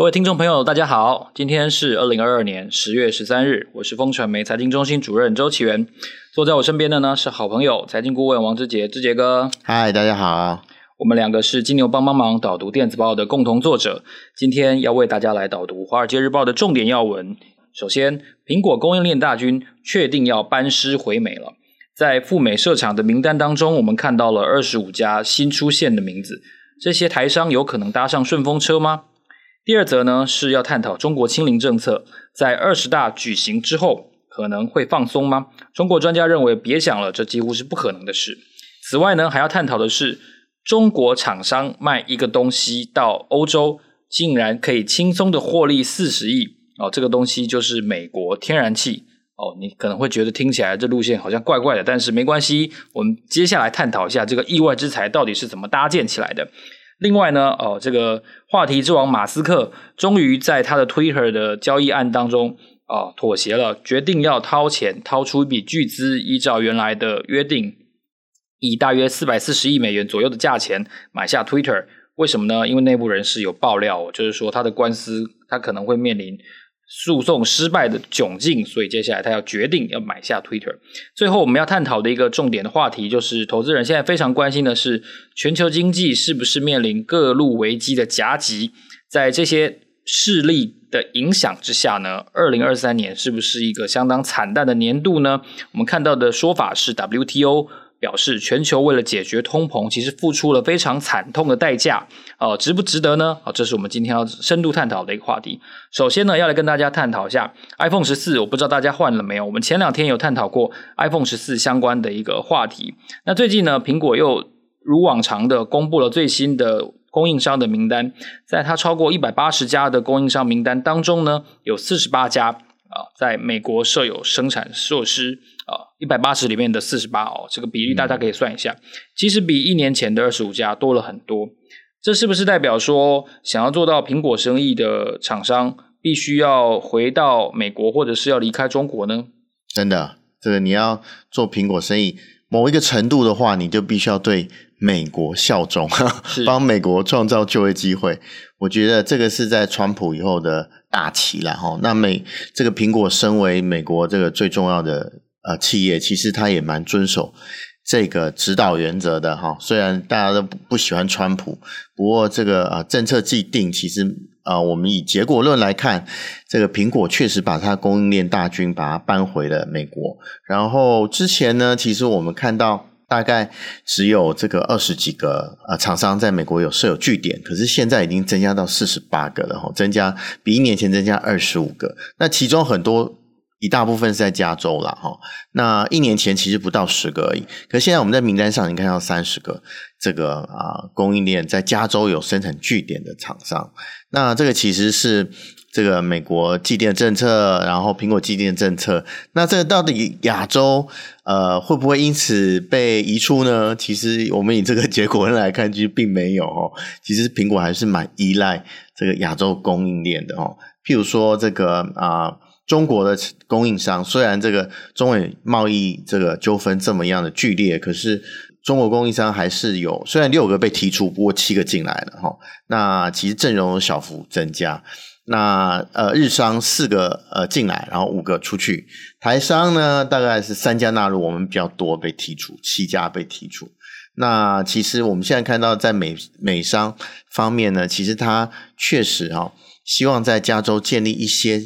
各位听众朋友，大家好，今天是二零二二年十月十三日，我是风传媒财经中心主任周启源，坐在我身边的呢是好朋友财经顾问王志杰，志杰哥。嗨，大家好，我们两个是金牛帮帮忙导读电子报的共同作者，今天要为大家来导读《华尔街日报》的重点要闻。首先，苹果供应链大军确定要班师回美了，在赴美设厂的名单当中，我们看到了二十五家新出现的名字，这些台商有可能搭上顺风车吗？第二则呢是要探讨中国清零政策在二十大举行之后可能会放松吗？中国专家认为别想了，这几乎是不可能的事。此外呢，还要探讨的是中国厂商卖一个东西到欧洲，竟然可以轻松的获利四十亿哦，这个东西就是美国天然气哦。你可能会觉得听起来这路线好像怪怪的，但是没关系，我们接下来探讨一下这个意外之财到底是怎么搭建起来的。另外呢，哦，这个话题之王马斯克终于在他的 Twitter 的交易案当中啊、哦、妥协了，决定要掏钱掏出一笔巨资，依照原来的约定，以大约四百四十亿美元左右的价钱买下 Twitter。为什么呢？因为内部人士有爆料，就是说他的官司他可能会面临。诉讼失败的窘境，所以接下来他要决定要买下 Twitter。最后我们要探讨的一个重点的话题，就是投资人现在非常关心的是，全球经济是不是面临各路危机的夹击？在这些势力的影响之下呢，二零二三年是不是一个相当惨淡的年度呢？我们看到的说法是 WTO。表示全球为了解决通膨，其实付出了非常惨痛的代价，呃，值不值得呢？啊，这是我们今天要深度探讨的一个话题。首先呢，要来跟大家探讨一下 iPhone 十四，我不知道大家换了没有？我们前两天有探讨过 iPhone 十四相关的一个话题。那最近呢，苹果又如往常的公布了最新的供应商的名单，在它超过一百八十家的供应商名单当中呢，有四十八家。啊，在美国设有生产设施啊，一百八十里面的四十八哦，这个比例大家可以算一下，其实比一年前的二十五家多了很多。这是不是代表说，想要做到苹果生意的厂商，必须要回到美国，或者是要离开中国呢？真的，这个你要做苹果生意，某一个程度的话，你就必须要对美国效忠，帮美国创造就业机会。我觉得这个是在川普以后的。大旗了哈，那美这个苹果身为美国这个最重要的呃企业，其实它也蛮遵守这个指导原则的哈。虽然大家都不喜欢川普，不过这个呃政策既定，其实啊、我们以结果论来看，这个苹果确实把它供应链大军把它搬回了美国。然后之前呢，其实我们看到。大概只有这个二十几个呃厂商在美国有设有据点，可是现在已经增加到四十八个了哈，增加比一年前增加二十五个。那其中很多一大部分是在加州啦哈，那一年前其实不到十个而已，可是现在我们在名单上已经看到三十个这个啊供应链在加州有生产据点的厂商，那这个其实是。这个美国既定政策，然后苹果既定政策，那这个到底亚洲呃会不会因此被移出呢？其实我们以这个结果来看，其实并没有哦。其实苹果还是蛮依赖这个亚洲供应链的哦。譬如说这个啊、中国的供应商，虽然这个中美贸易这个纠纷这么样的剧烈，可是中国供应商还是有，虽然六个被踢出，不过七个进来了哈。那其实阵容小幅增加。那呃，日商四个呃进来，然后五个出去。台商呢，大概是三家纳入，我们比较多被剔除，七家被剔除。那其实我们现在看到，在美美商方面呢，其实他确实哈、希望在加州建立一些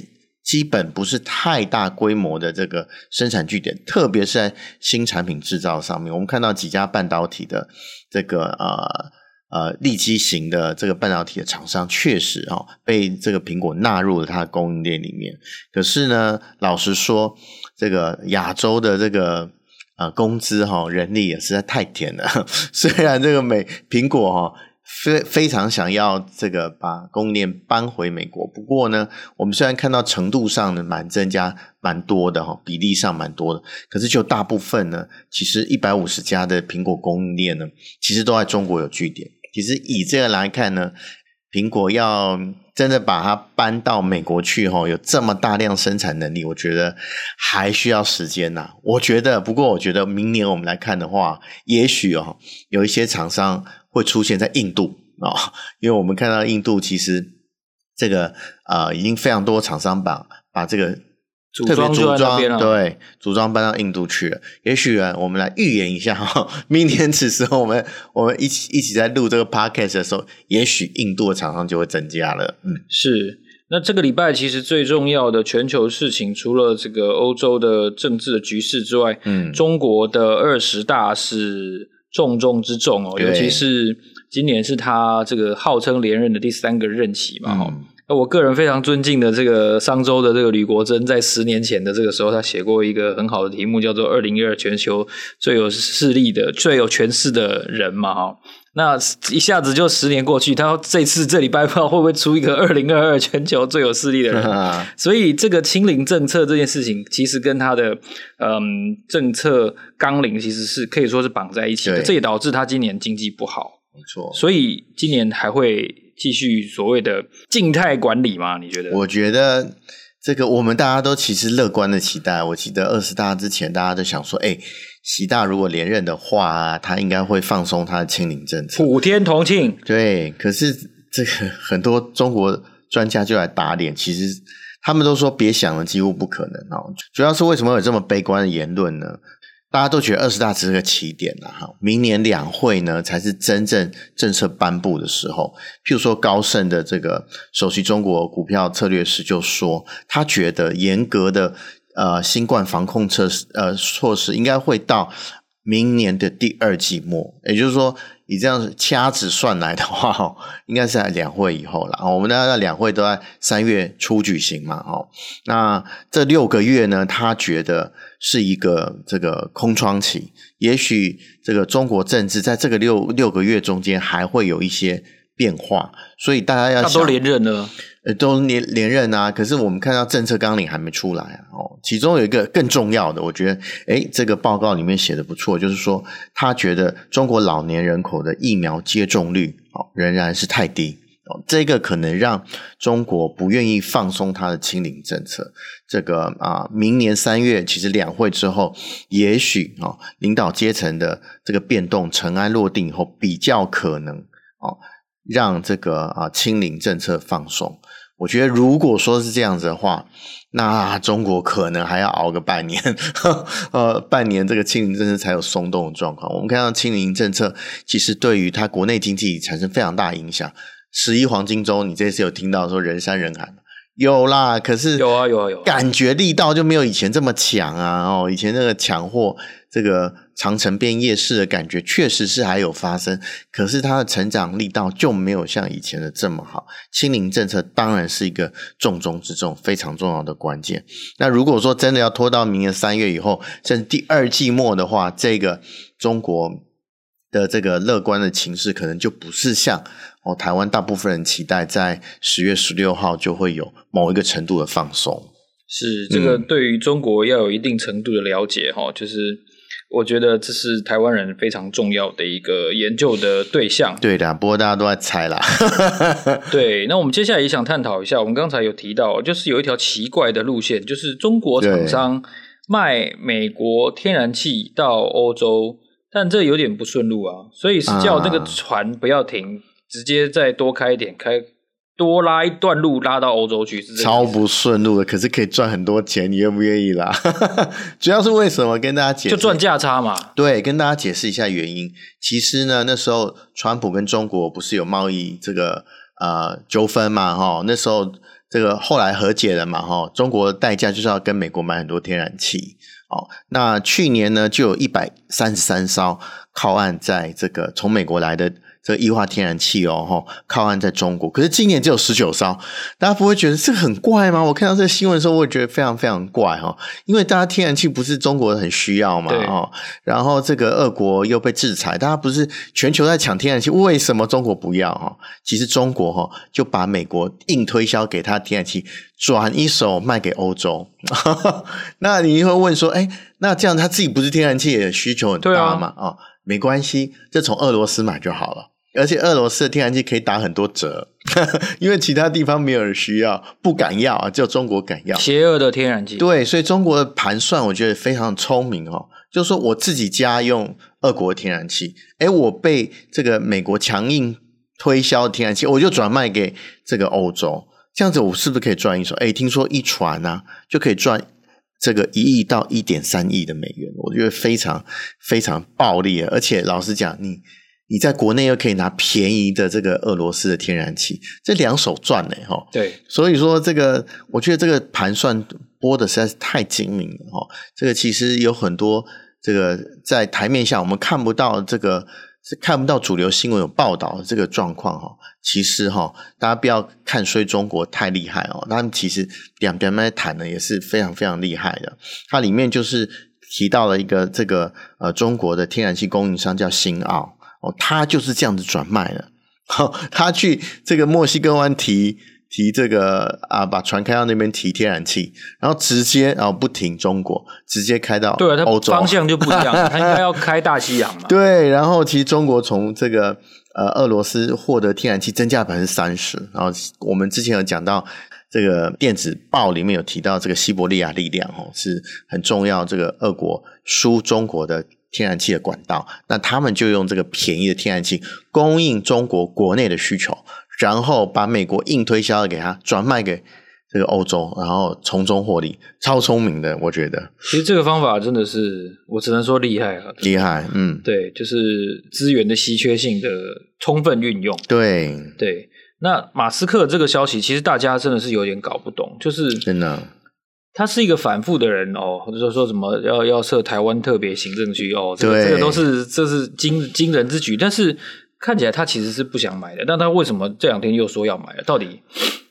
基本不是太大规模的这个生产据点，特别是在新产品制造上面。我们看到几家半导体的这个呃。呃，立基型的这个半导体的厂商确实哦，被这个苹果纳入了它的供应链里面。可是呢，老实说，这个亚洲的这个呃工资哈、哦、人力也实在太甜了。虽然这个美苹果哈非非常想要这个把供应链搬回美国。不过呢，我们虽然看到程度上呢蛮增加蛮多的哈，比例上蛮多的，可是就大部分呢，其实一百五十家的苹果供应链呢，其实都在中国有据点。其实以这个来看呢，苹果要真的把它搬到美国去，哈，有这么大量生产能力，我觉得还需要时间呐。我觉得，不过我觉得明年我们来看的话，也许哦，有一些厂商会出现在印度啊，因为我们看到印度其实这个呃，已经非常多厂商把把这个。组装组装对，组装搬到印度去了。也许啊，我们来预言一下哈，明年此时候我们我们一起一起在录这个 podcast 的时候，也许印度的厂商就会增加了。嗯，是。那这个礼拜其实最重要的全球事情，除了这个欧洲的政治的局势之外，嗯，中国的二十大是重中之重哦，尤其是今年是他这个号称连任的第三个任期嘛，哈、嗯。那我个人非常尊敬的这个商周的这个吕国珍，在十年前的这个时候，他写过一个很好的题目，叫做“二零一二全球最有势力的、最有权势的人”嘛，哈。那一下子就十年过去，他这次这礼拜不知道会不会出一个“二零二二全球最有势力的人”。所以这个清零政策这件事情，其实跟他的嗯政策纲领其实是可以说是绑在一起的，这也导致他今年经济不好。没错，所以今年还会。继续所谓的静态管理吗？你觉得？我觉得这个我们大家都其实乐观的期待。我记得二十大之前，大家都想说，哎，习大如果连任的话，他应该会放松他的清零政策，普天同庆。对，可是这个很多中国专家就来打脸，其实他们都说别想了，几乎不可能哦。主要是为什么有这么悲观的言论呢？大家都觉得二十大只是个起点了哈，明年两会呢才是真正政策颁布的时候。譬如说高盛的这个首席中国股票策略师就说，他觉得严格的呃新冠防控措施呃措施应该会到明年的第二季末，也就是说。以这样掐指算来的话，应该是在两会以后了。我们的两会都在三月初举行嘛，哦，那这六个月呢，他觉得是一个这个空窗期。也许这个中国政治在这个六六个月中间还会有一些变化，所以大家要想，都连任了。呃，都连连任啊，可是我们看到政策纲领还没出来啊。哦，其中有一个更重要的，我觉得，诶，这个报告里面写的不错，就是说他觉得中国老年人口的疫苗接种率哦仍然是太低哦，这个可能让中国不愿意放松它的清零政策。这个啊，明年三月其实两会之后，也许啊，领导阶层的这个变动尘埃落定以后，比较可能哦。让这个啊清零政策放松，我觉得如果说是这样子的话，那中国可能还要熬个半年，呃，半年这个清零政策才有松动的状况。我们看到清零政策其实对于它国内经济产生非常大影响。十一黄金周，你这次有听到说人山人海吗？有啦，可是有啊有啊有，感觉力道就没有以前这么强啊！哦，以前那个抢货，这个长城变夜市的感觉确实是还有发生，可是它的成长力道就没有像以前的这么好。清零政策当然是一个重中之重、非常重要的关键。那如果说真的要拖到明年三月以后，甚至第二季末的话，这个中国的这个乐观的情势，可能就不是像。哦，台湾大部分人期待在十月十六号就会有某一个程度的放松。是这个对于中国要有一定程度的了解哈、嗯，就是我觉得这是台湾人非常重要的一个研究的对象。对的，不过大家都在猜啦。对，那我们接下来也想探讨一下，我们刚才有提到，就是有一条奇怪的路线，就是中国厂商卖美国天然气到欧洲，但这有点不顺路啊，所以是叫这个船不要停。啊直接再多开一点，开多拉一段路拉到欧洲去，超不顺路的，可是可以赚很多钱，你愿不愿意啦？主要是为什么？跟大家解释，就赚价差嘛。对，跟大家解释一下原因。其实呢，那时候川普跟中国不是有贸易这个呃纠纷嘛？哈，那时候这个后来和解了嘛？哈，中国的代价就是要跟美国买很多天然气。哦，那去年呢，就有一百三十三艘靠岸在这个从美国来的。这个液化天然气哦，哈，靠岸在中国，可是今年只有十九艘，大家不会觉得这个很怪吗？我看到这个新闻的时候，我也觉得非常非常怪哈，因为大家天然气不是中国很需要嘛，哦，然后这个俄国又被制裁，大家不是全球在抢天然气，为什么中国不要哈？其实中国哈就把美国硬推销给他天然气，转一手卖给欧洲，那你会问说，哎，那这样他自己不是天然气的需求很大吗？啊，没关系，就从俄罗斯买就好了。而且俄罗斯的天然气可以打很多折，因为其他地方没有人需要，不敢要啊，只有中国敢要。邪恶的天然气。对，所以中国的盘算我觉得非常聪明哦，就是说我自己家用俄国的天然气，诶，我被这个美国强硬推销的天然气，我就转卖给这个欧洲，这样子我是不是可以赚一手？诶，听说一船啊就可以赚这个一亿到一点三亿的美元，我觉得非常非常暴利，而且老实讲，你。你在国内又可以拿便宜的这个俄罗斯的天然气，这两手赚呢，哈。对，所以说这个，我觉得这个盘算播的实在是太精明了，哈。这个其实有很多这个在台面下我们看不到这个，是看不到主流新闻有报道的这个状况，哈。其实哈，大家不要看衰中国太厉害哦，他们其实两边在谈的也是非常非常厉害的。它里面就是提到了一个这个呃中国的天然气供应商叫新奥。哦，他就是这样子转卖的。好，他去这个墨西哥湾提提这个啊，把船开到那边提天然气，然后直接然后不停中国，直接开到对欧洲，方向就不一样，他应该要开大西洋嘛。对，然后其实中国从这个呃俄罗斯获得天然气增加百分之三十，然后我们之前有讲到这个电子报里面有提到这个西伯利亚力量哦，是很重要，这个俄国输中国的。天然气的管道，那他们就用这个便宜的天然气供应中国国内的需求，然后把美国硬推销的给他转卖给这个欧洲，然后从中获利，超聪明的，我觉得。其实这个方法真的是，我只能说厉害啊，厉害，嗯，对，就是资源的稀缺性的充分运用。对对，那马斯克这个消息，其实大家真的是有点搞不懂，就是真的。他是一个反复的人哦，或者说说什么要要设台湾特别行政区哦，这个这个都是这是惊惊人之举。但是看起来他其实是不想买的，但他为什么这两天又说要买了？到底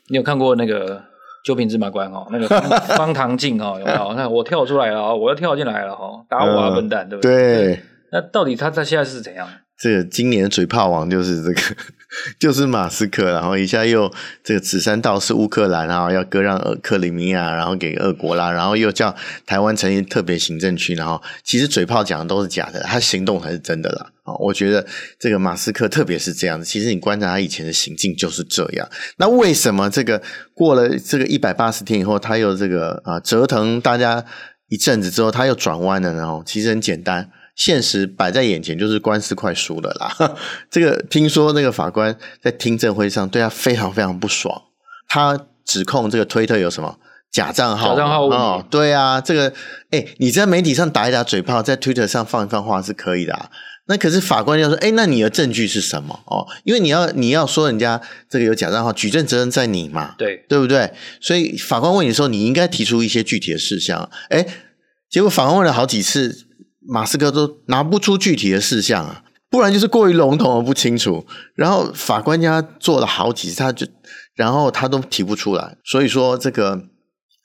你有看过那个《九品芝麻官》哦，那个方 唐镜哦，有没有？那我跳出来了哦，我要跳进来了哦，打我啊笨蛋，对不对？对。那到底他他现在是怎样？这个今年嘴炮王就是这个。就是马斯克，然后一下又这个指三道四乌克兰啊，要割让克里米亚，然后给俄国啦，然后又叫台湾成立特别行政区，然后其实嘴炮讲的都是假的，他行动才是真的啦。我觉得这个马斯克特别是这样子，其实你观察他以前的行径就是这样。那为什么这个过了这个一百八十天以后，他又这个啊折腾大家一阵子之后，他又转弯了呢？然后其实很简单。现实摆在眼前，就是官司快输了啦。这个听说那个法官在听证会上对他非常非常不爽，他指控这个推特有什么假账号？假账号哦，对啊，这个哎，你在媒体上打一打嘴炮，在推特上放一放话是可以的啊。那可是法官要说，哎，那你的证据是什么？哦，因为你要你要说人家这个有假账号，举证责任在你嘛，对对不对？所以法官问你的时候，你应该提出一些具体的事项。哎，结果法官问了好几次。马斯克都拿不出具体的事项啊，不然就是过于笼统而不清楚。然后法官家做了好几次，他就然后他都提不出来，所以说这个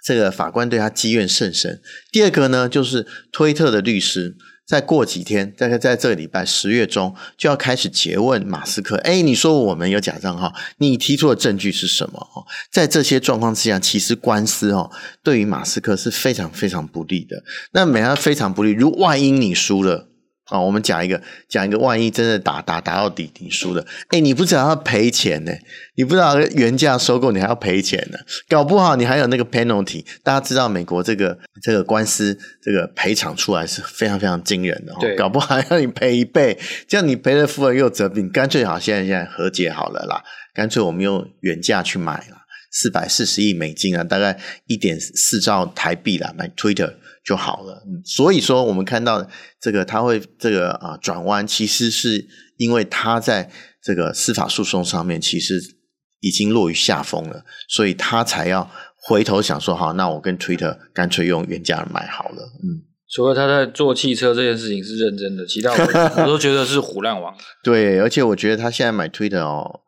这个法官对他积怨甚深。第二个呢，就是推特的律师。再过几天，大概在这个礼拜十月中就要开始诘问马斯克。哎，你说我们有假账号，你提出的证据是什么？在这些状况之下，其实官司哦，对于马斯克是非常非常不利的。那每样非常不利，如万一你输了。啊、哦，我们讲一个，讲一个，万一真的打打打到底，你输了，哎，你不知道要赔钱呢，你不知道原价收购，你还要赔钱呢，搞不好你还有那个 penalty。大家知道美国这个这个官司这个赔偿出来是非常非常惊人的，对，搞不好还要你赔一倍，这样你赔了夫人又折兵，干脆好，现在现在和解好了啦，干脆我们用原价去买了，四百四十亿美金啊，大概一点四兆台币啦，买 Twitter。就好了，嗯所以说我们看到这个他会这个啊转弯，其实是因为他在这个司法诉讼上面其实已经落于下风了，所以他才要回头想说，好，那我跟 Twitter 干脆用原价买好了，嗯。除了他在做汽车这件事情是认真的，其他我，我都觉得是唬烂王。对，而且我觉得他现在买 Twitter 哦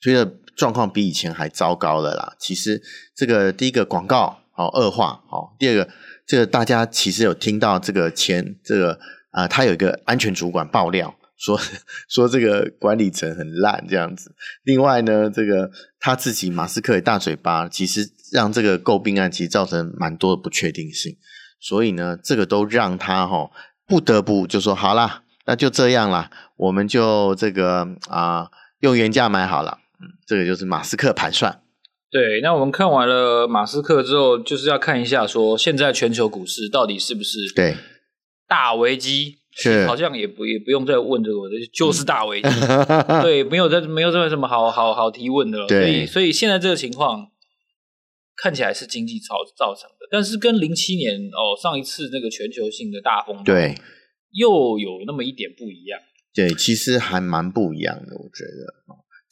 ，Twitter 状况比以前还糟糕了啦。其实这个第一个广告好恶化，好，第二个这个大家其实有听到这个前这个啊、他有一个安全主管爆料说说这个管理层很烂这样子。另外呢，这个他自己马斯克的大嘴巴，其实让这个诟病案其实造成蛮多的不确定性。所以呢，这个都让他哈不得不就说好啦，那就这样啦，我们就这个啊用原价买好了。嗯，这个就是马斯克盘算。对，那我们看完了马斯克之后，就是要看一下说现在全球股市到底是不是对大危机？是好像也不也不用再问这个，就是大危机。嗯、对，没有这没有这么什么好好好提问的了。对，所以所以现在这个情况。看起来是经济造造成的，但是跟零七年哦上一次那个全球性的大风暴，对，又有那么一点不一样。对，其实还蛮不一样的，我觉得。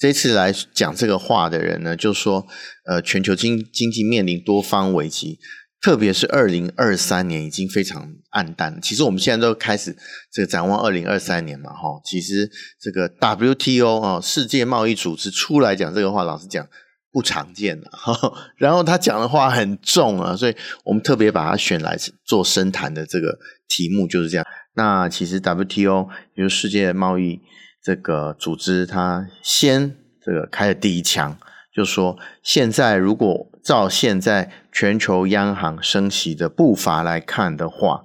这次来讲这个话的人呢，就说呃，全球经经济面临多方危机，特别是二零二三年已经非常暗淡。其实我们现在都开始这个展望二零二三年嘛，哈。其实这个 WTO 啊，世界贸易组织出来讲这个话，老实讲。不常见的，然后他讲的话很重啊，所以我们特别把它选来做深谈的这个题目就是这样。那其实 WTO 也就是世界贸易这个组织，它先这个开了第一枪，就说现在如果照现在全球央行升息的步伐来看的话，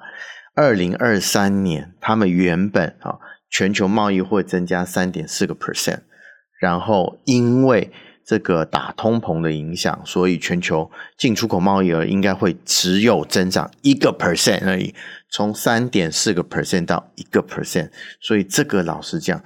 二零二三年他们原本啊全球贸易会增加三点四个 percent，然后因为这个打通膨的影响，所以全球进出口贸易额应该会只有增长一个 percent 而已，从三点四个 percent 到一个 percent，所以这个老实讲，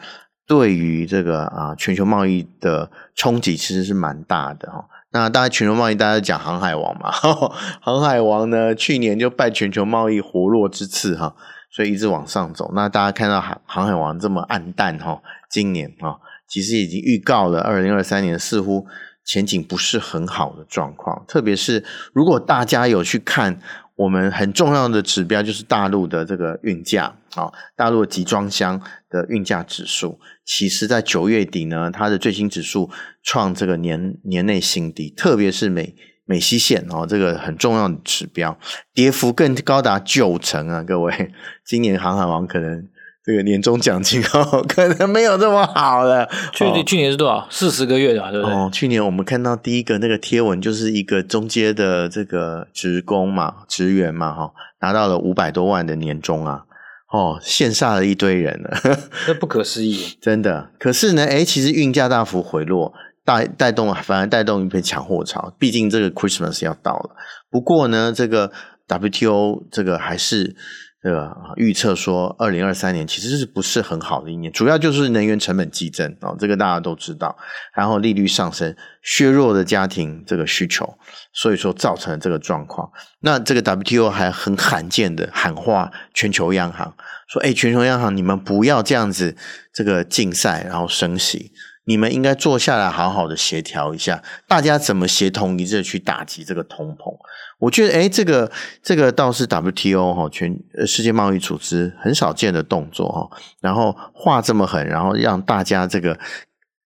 对于这个啊全球贸易的冲击其实是蛮大的哈。那大家全球贸易大家讲航海王嘛，航海王呢去年就拜全球贸易活络之赐哈，所以一直往上走。那大家看到航航海王这么暗淡哈，今年啊。其实已经预告了，二零二三年似乎前景不是很好的状况。特别是如果大家有去看我们很重要的指标，就是大陆的这个运价啊，大陆的集装箱的运价指数，其实在九月底呢，它的最新指数创这个年年内新低。特别是美美西线哦，这个很重要的指标，跌幅更高达九成啊！各位，今年航海王可能。这个年终奖金 哦，可能没有这么好了。去年、哦、去年是多少？四十个月的，对不对？哦，去年我们看到第一个那个贴文，就是一个中阶的这个职工嘛、职员嘛，哈，拿到了五百多万的年终啊，哦，羡煞了一堆人了，这不可思议，真的。可是呢，哎，其实运价大幅回落，带带动反而带动一片抢货潮。毕竟这个 Christmas 要到了。不过呢，这个 WTO 这个还是。这个预测说，二零二三年其实是不是很好的一年，主要就是能源成本激增啊，这个大家都知道。然后利率上升，削弱了家庭这个需求，所以说造成了这个状况。那这个 WTO 还很罕见的喊话全球央行，说：“哎，全球央行，你们不要这样子这个竞赛，然后升息。”你们应该坐下来好好的协调一下，大家怎么协同一致去打击这个通膨？我觉得，诶，这个这个倒是 WTO 哈，全世界贸易组织很少见的动作哈。然后话这么狠，然后让大家这个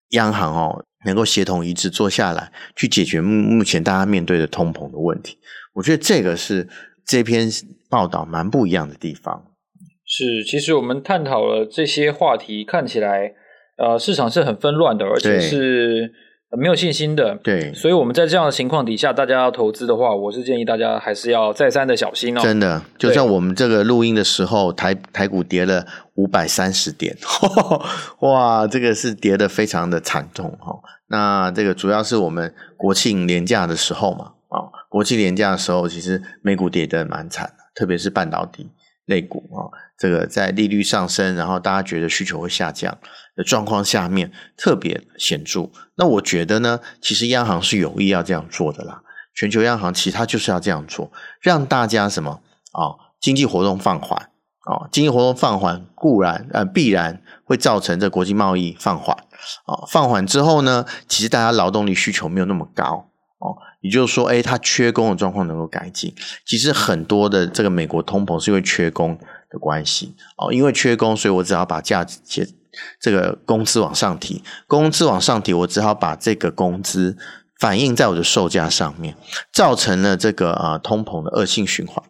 央行哦能够协同一致坐下来去解决目目前大家面对的通膨的问题。我觉得这个是这篇报道蛮不一样的地方。是，其实我们探讨了这些话题，看起来。呃，市场是很纷乱的，而且是没有信心的。对，所以我们在这样的情况底下，大家要投资的话，我是建议大家还是要再三的小心哦。真的，就像我们这个录音的时候，台台股跌了五百三十点，哇，这个是跌得非常的惨重哈。那这个主要是我们国庆连假的时候嘛，啊，国庆连假的时候，其实美股跌得蛮惨的，特别是半导体类股啊。这个在利率上升，然后大家觉得需求会下降的状况下面，特别显著。那我觉得呢，其实央行是有意要这样做的啦。全球央行其实它就是要这样做，让大家什么啊、哦，经济活动放缓啊、哦，经济活动放缓固然呃必然会造成这国际贸易放缓啊、放缓之后呢，其实大家劳动力需求没有那么高哦，也就是说，哎，它缺工的状况能够改进。其实很多的这个美国通膨是因为缺工的关系哦，因为缺工，所以我只要把价钱这个工资往上提，工资往上提，我只好把这个工资反映在我的售价上面，造成了这个啊通膨的恶性循环。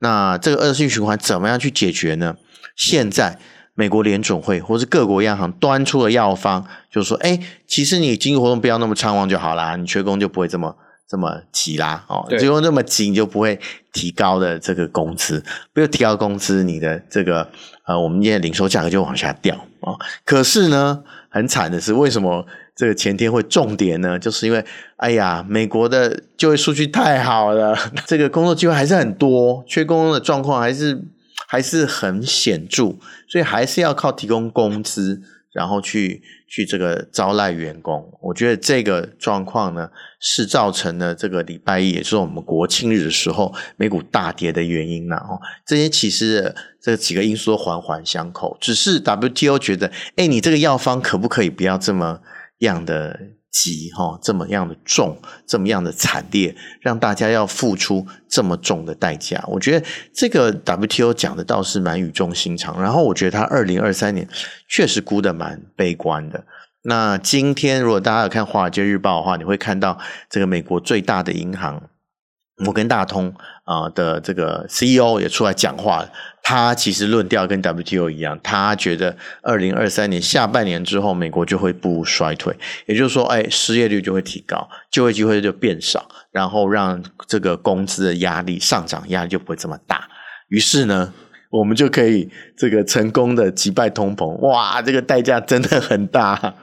那这个恶性循环怎么样去解决呢？现在美国联准会或是各国央行端出了药方，就是说，哎，其实你经济活动不要那么畅旺就好啦，你缺工就不会这么这么急啦，哦，就用这么急你就不会提高的这个工资，不用提高工资，你的这个呃，我们现在零售价格就往下掉啊。可是呢，很惨的是，为什么这个前天会重跌呢？就是因为，哎呀，美国的就业数据太好了，这个工作机会还是很多，缺工的状况还是。还是很显著，所以还是要靠提供工资，然后去去这个招揽员工。我觉得这个状况呢，是造成了这个礼拜一，也是我们国庆日的时候，美股大跌的原因。呢。哦这些其实这几个因素都环环相扣，只是 WTO 觉得，哎，你这个药方可不可以不要这么样的？急哈，这么样的重，这么样的惨烈，让大家要付出这么重的代价。我觉得这个 WTO 讲的倒是蛮语重心长。然后我觉得他二零二三年确实估的蛮悲观的。那今天如果大家有看《华尔街日报》的话，你会看到这个美国最大的银行摩根大通啊的这个 CEO 也出来讲话。他其实论调跟 WTO 一样，他觉得二零二三年下半年之后，美国就会步入衰退，也就是说，哎，失业率就会提高，就业机会就变少，然后让这个工资的压力上涨压力就不会这么大。于是呢，我们就可以这个成功的击败通膨。哇，这个代价真的很大。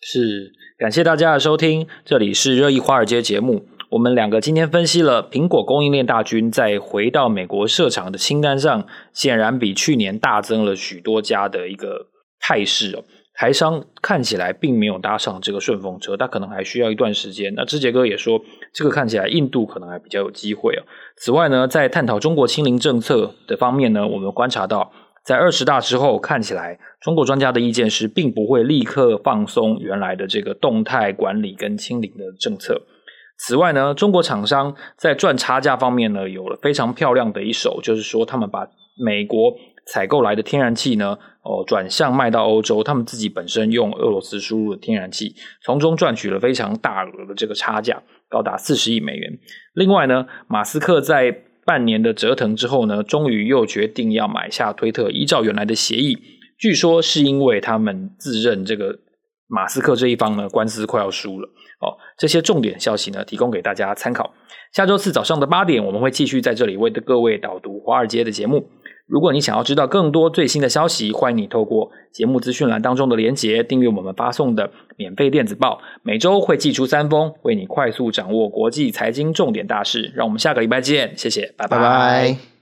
是，感谢大家的收听，这里是热议华尔街节目。我们两个今天分析了苹果供应链大军在回到美国设厂的清单上，显然比去年大增了许多家的一个态势哦。台商看起来并没有搭上这个顺风车，他可能还需要一段时间。那志杰哥也说，这个看起来印度可能还比较有机会哦。此外呢，在探讨中国清零政策的方面呢，我们观察到，在二十大之后，看起来中国专家的意见是，并不会立刻放松原来的这个动态管理跟清零的政策。此外呢，中国厂商在赚差价方面呢，有了非常漂亮的一手，就是说他们把美国采购来的天然气呢，哦，转向卖到欧洲，他们自己本身用俄罗斯输入的天然气，从中赚取了非常大额的这个差价，高达四十亿美元。另外呢，马斯克在半年的折腾之后呢，终于又决定要买下推特，依照原来的协议，据说是因为他们自认这个马斯克这一方呢，官司快要输了。哦，这些重点消息呢，提供给大家参考。下周四早上的八点，我们会继续在这里为各位导读华尔街的节目。如果你想要知道更多最新的消息，欢迎你透过节目资讯栏当中的连结，订阅我们发送的免费电子报。每周会寄出三封，为你快速掌握国际财经重点大事。让我们下个礼拜见，谢谢，拜拜。拜拜。